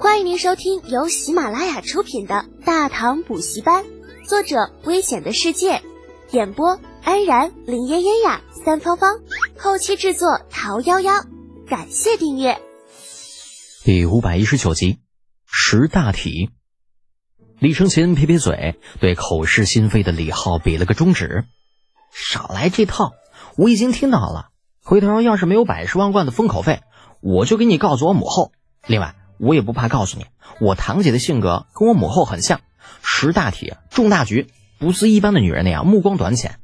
欢迎您收听由喜马拉雅出品的《大唐补习班》，作者：危险的世界，演播：安然、林嫣嫣呀、三芳芳，后期制作：桃夭夭。感谢订阅。第五百一十九集，识大体。李承前撇撇嘴，对口是心非的李浩比了个中指：“少来这套，我已经听到了。回头要是没有百十万贯的封口费，我就给你告诉我母后。另外。”我也不怕告诉你，我堂姐的性格跟我母后很像，识大体、重大局，不是一般的女人那样目光短浅。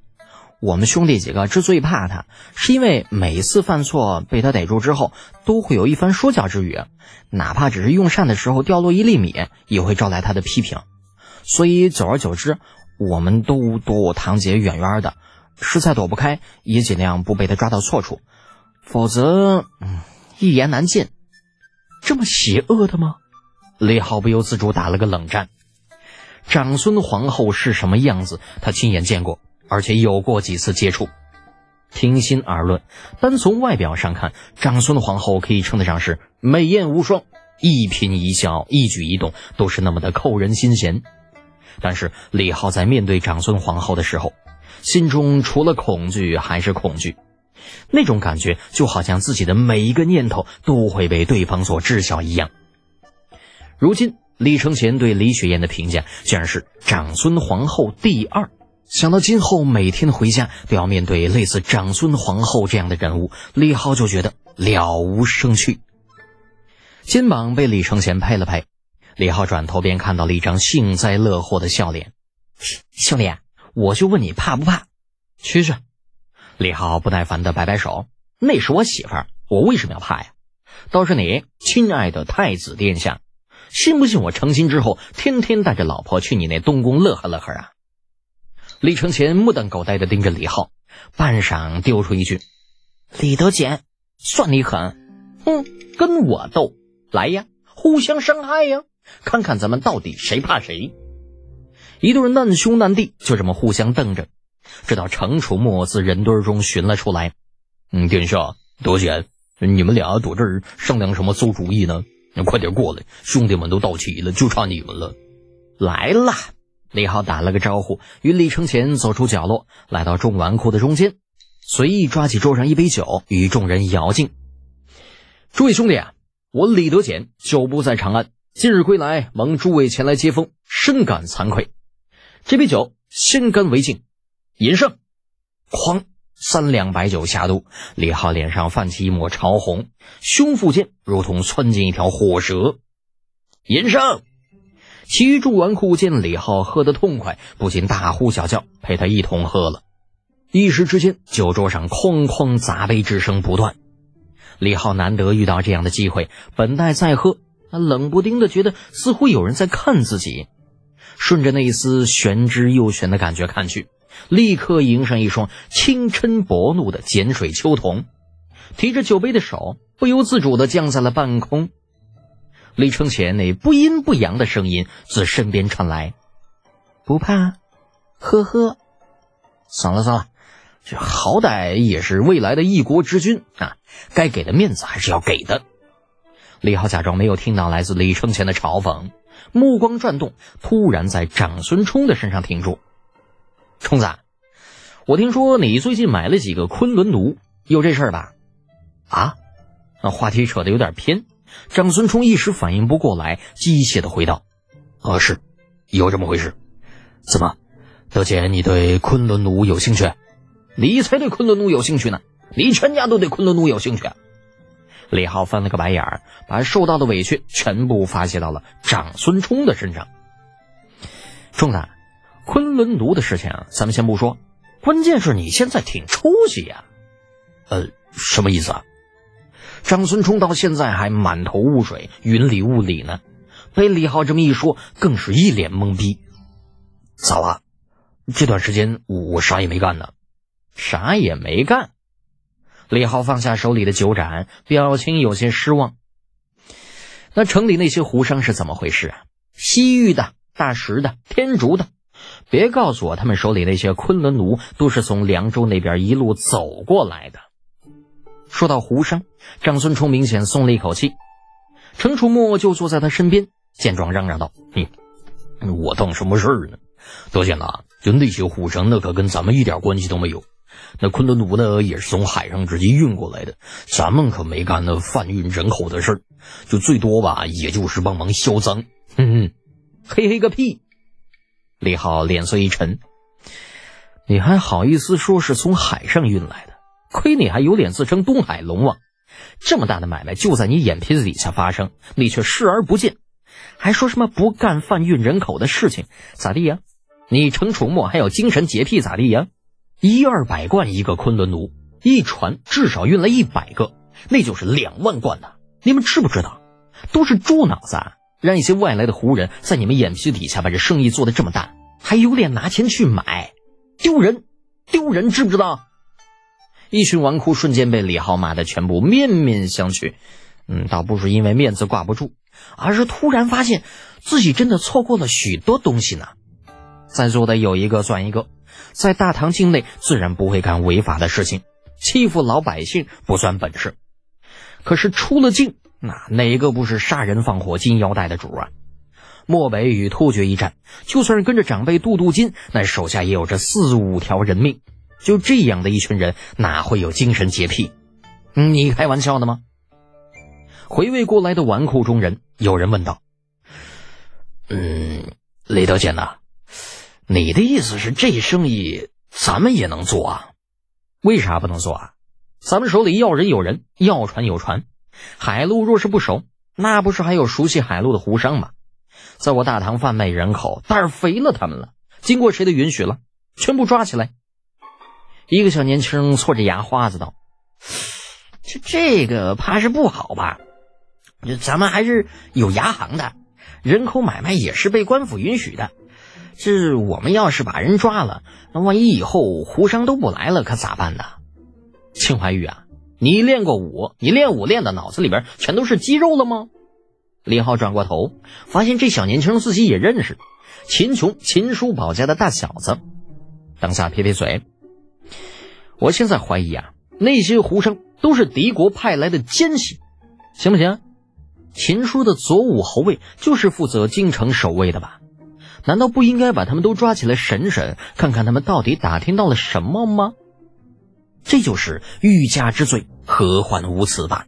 我们兄弟几个之所以怕她，是因为每次犯错被她逮住之后，都会有一番说教之语，哪怕只是用膳的时候掉落一粒米，也会招来她的批评。所以久而久之，我们都躲我堂姐远远的，实在躲不开，也尽量不被她抓到错处，否则，嗯，一言难尽。这么邪恶的吗？李浩不由自主打了个冷战。长孙皇后是什么样子，他亲眼见过，而且有过几次接触。平心而论，单从外表上看，长孙皇后可以称得上是美艳无双，一颦一笑、一举一动都是那么的扣人心弦。但是李浩在面对长孙皇后的时候，心中除了恐惧还是恐惧。那种感觉就好像自己的每一个念头都会被对方所知晓一样。如今李承前对李雪燕的评价竟然是长孙皇后第二。想到今后每天回家都要面对类似长孙皇后这样的人物，李浩就觉得了无生趣。肩膀被李承前拍了拍，李浩转头便看到了一张幸灾乐祸的笑脸。兄弟，我就问你怕不怕？去去。李浩不耐烦的摆摆手：“那是我媳妇儿，我为什么要怕呀？倒是你，亲爱的太子殿下，信不信我成亲之后，天天带着老婆去你那东宫乐呵乐呵啊？”李承前目瞪口呆的盯着李浩，半晌丢出一句：“李德简，算你狠！哼，跟我斗，来呀，互相伤害呀，看看咱们到底谁怕谁。”一对难兄难弟就这么互相瞪着。直到程楚墨自人堆中寻了出来，嗯，殿下，德简，你们俩躲这儿商量什么馊主意呢？你快点过来，兄弟们都到齐了，就差你们了。来啦！李浩打了个招呼，与李承前走出角落，来到众纨绔的中间，随意抓起桌上一杯酒，与众人遥敬。诸位兄弟啊，我李德简久不在长安，今日归来，蒙诸位前来接风，深感惭愧。这杯酒，先干为敬。饮胜，哐！三两白酒下肚，李浩脸上泛起一抹潮红，胸腹间如同窜进一条火蛇。饮胜！其余诸纨绔见李浩喝得痛快，不禁大呼小叫，陪他一同喝了。一时之间，酒桌上哐哐砸杯之声不断。李浩难得遇到这样的机会，本待再喝，他冷不丁的觉得似乎有人在看自己，顺着那一丝玄之又玄的感觉看去。立刻迎上一双青嗔薄怒的碱水秋瞳，提着酒杯的手不由自主地降在了半空。李承前那不阴不阳的声音自身边传来：“不怕，呵呵。”算了算了，这好歹也是未来的一国之君啊，该给的面子还是要给的。李浩假装没有听到来自李承前的嘲讽，目光转动，突然在长孙冲的身上停住。冲子，我听说你最近买了几个昆仑奴，有这事儿吧？啊，那话题扯得有点偏。长孙冲一时反应不过来，机械的回道：“啊，是，有这么回事。怎么，德姐，你对昆仑奴有兴趣？你才对昆仑奴有兴趣呢，你全家都对昆仑奴有兴趣。”李浩翻了个白眼儿，把受到的委屈全部发泄到了长孙冲的身上。冲子。昆仑奴的事情咱们先不说，关键是你现在挺出息呀。呃，什么意思啊？张孙冲到现在还满头雾水、云里雾里呢，被李浩这么一说，更是一脸懵逼。咋了？这段时间我啥也没干呢，啥也没干。李浩放下手里的酒盏，表情有些失望。那城里那些胡商是怎么回事啊？西域的、大石的、天竺的。别告诉我，他们手里那些昆仑奴都是从凉州那边一路走过来的。说到胡商，张孙冲明显松了一口气。程楚墨就坐在他身边，见状嚷嚷道：“哼，我当什么事儿呢？多简呐，就那些护生，那可跟咱们一点关系都没有。那昆仑奴呢，也是从海上直接运过来的，咱们可没干那贩运人口的事儿，就最多吧，也就是帮忙销赃。哼哼，嘿嘿个屁！”李浩脸色一沉：“你还好意思说是从海上运来的？亏你还有脸自称东海龙王！”这么大的买卖就在你眼皮子底下发生，你却视而不见，还说什么不干贩运人口的事情？咋地呀？你程楚墨还有精神洁癖咋地呀？一二百贯一个昆仑奴，一船至少运了一百个，那就是两万贯呐！你们知不知道？都是猪脑子，啊！让一些外来的胡人在你们眼皮底下把这生意做得这么大，还有脸拿钱去买，丢人，丢人，知不知道？一群纨绔瞬间被李浩骂的全部面面相觑，嗯，倒不是因为面子挂不住，而是突然发现自己真的错过了许多东西呢。在座的有一个算一个，在大唐境内自然不会干违法的事情，欺负老百姓不算本事。可是出了境，那哪个不是杀人放火金腰带的主啊？漠北与突厥一战，就算是跟着长辈镀镀金，那手下也有着四五条人命。就这样的一群人，哪会有精神洁癖？你开玩笑的吗？回味过来的纨绔中人，有人问道：“嗯，李德简呐，你的意思是这生意咱们也能做啊？为啥不能做啊？咱们手里要人有人，要船有船，海路若是不熟，那不是还有熟悉海路的胡商吗？在我大唐贩卖人口，胆儿肥了他们了。经过谁的允许了？全部抓起来！”一个小年轻搓着牙花子道：“这这个怕是不好吧？咱们还是有牙行的，人口买卖也是被官府允许的。这我们要是把人抓了，那万一以后胡商都不来了，可咋办呢？”秦怀玉啊，你练过武？你练武练的脑子里边全都是肌肉了吗？李浩转过头，发现这小年轻自己也认识，秦琼，秦叔宝家的大小子，当下撇撇嘴。我现在怀疑啊，那些胡商都是敌国派来的奸细，行不行？秦叔的左武侯卫就是负责京城守卫的吧？难道不应该把他们都抓起来审审，看看他们到底打听到了什么吗？这就是欲加之罪，何患无辞吧？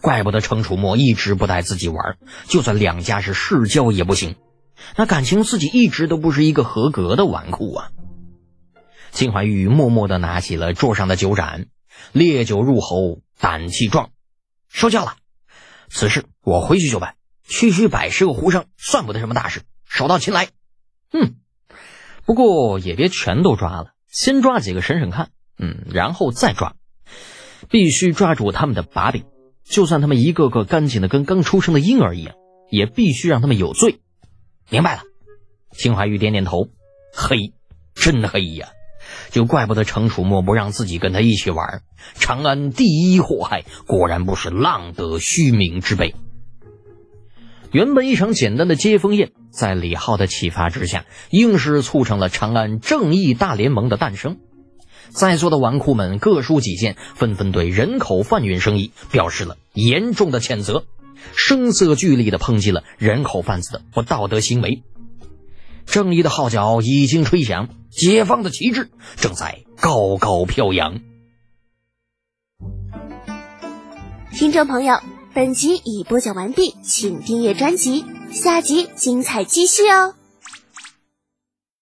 怪不得程楚墨一直不带自己玩，就算两家是世交也不行，那感情自己一直都不是一个合格的纨绔啊。秦怀玉默默地拿起了桌上的酒盏，烈酒入喉，胆气壮，收下了。此事我回去就办，区区百十个胡生算不得什么大事，手到擒来。嗯，不过也别全都抓了，先抓几个审审看。嗯，然后再抓，必须抓住他们的把柄，就算他们一个个干净的跟刚出生的婴儿一样，也必须让他们有罪。明白了。秦怀玉点点头，黑，真黑呀。就怪不得程楚墨不让自己跟他一起玩。长安第一祸害，果然不是浪得虚名之辈。原本一场简单的接风宴，在李浩的启发之下，硬是促成了长安正义大联盟的诞生。在座的纨绔们各抒己见，纷纷对人口贩运生意表示了严重的谴责，声色俱厉地抨击了人口贩子的不道德行为。正义的号角已经吹响。解放的旗帜正在高高飘扬。听众朋友，本集已播讲完毕，请订阅专辑，下集精彩继续哦。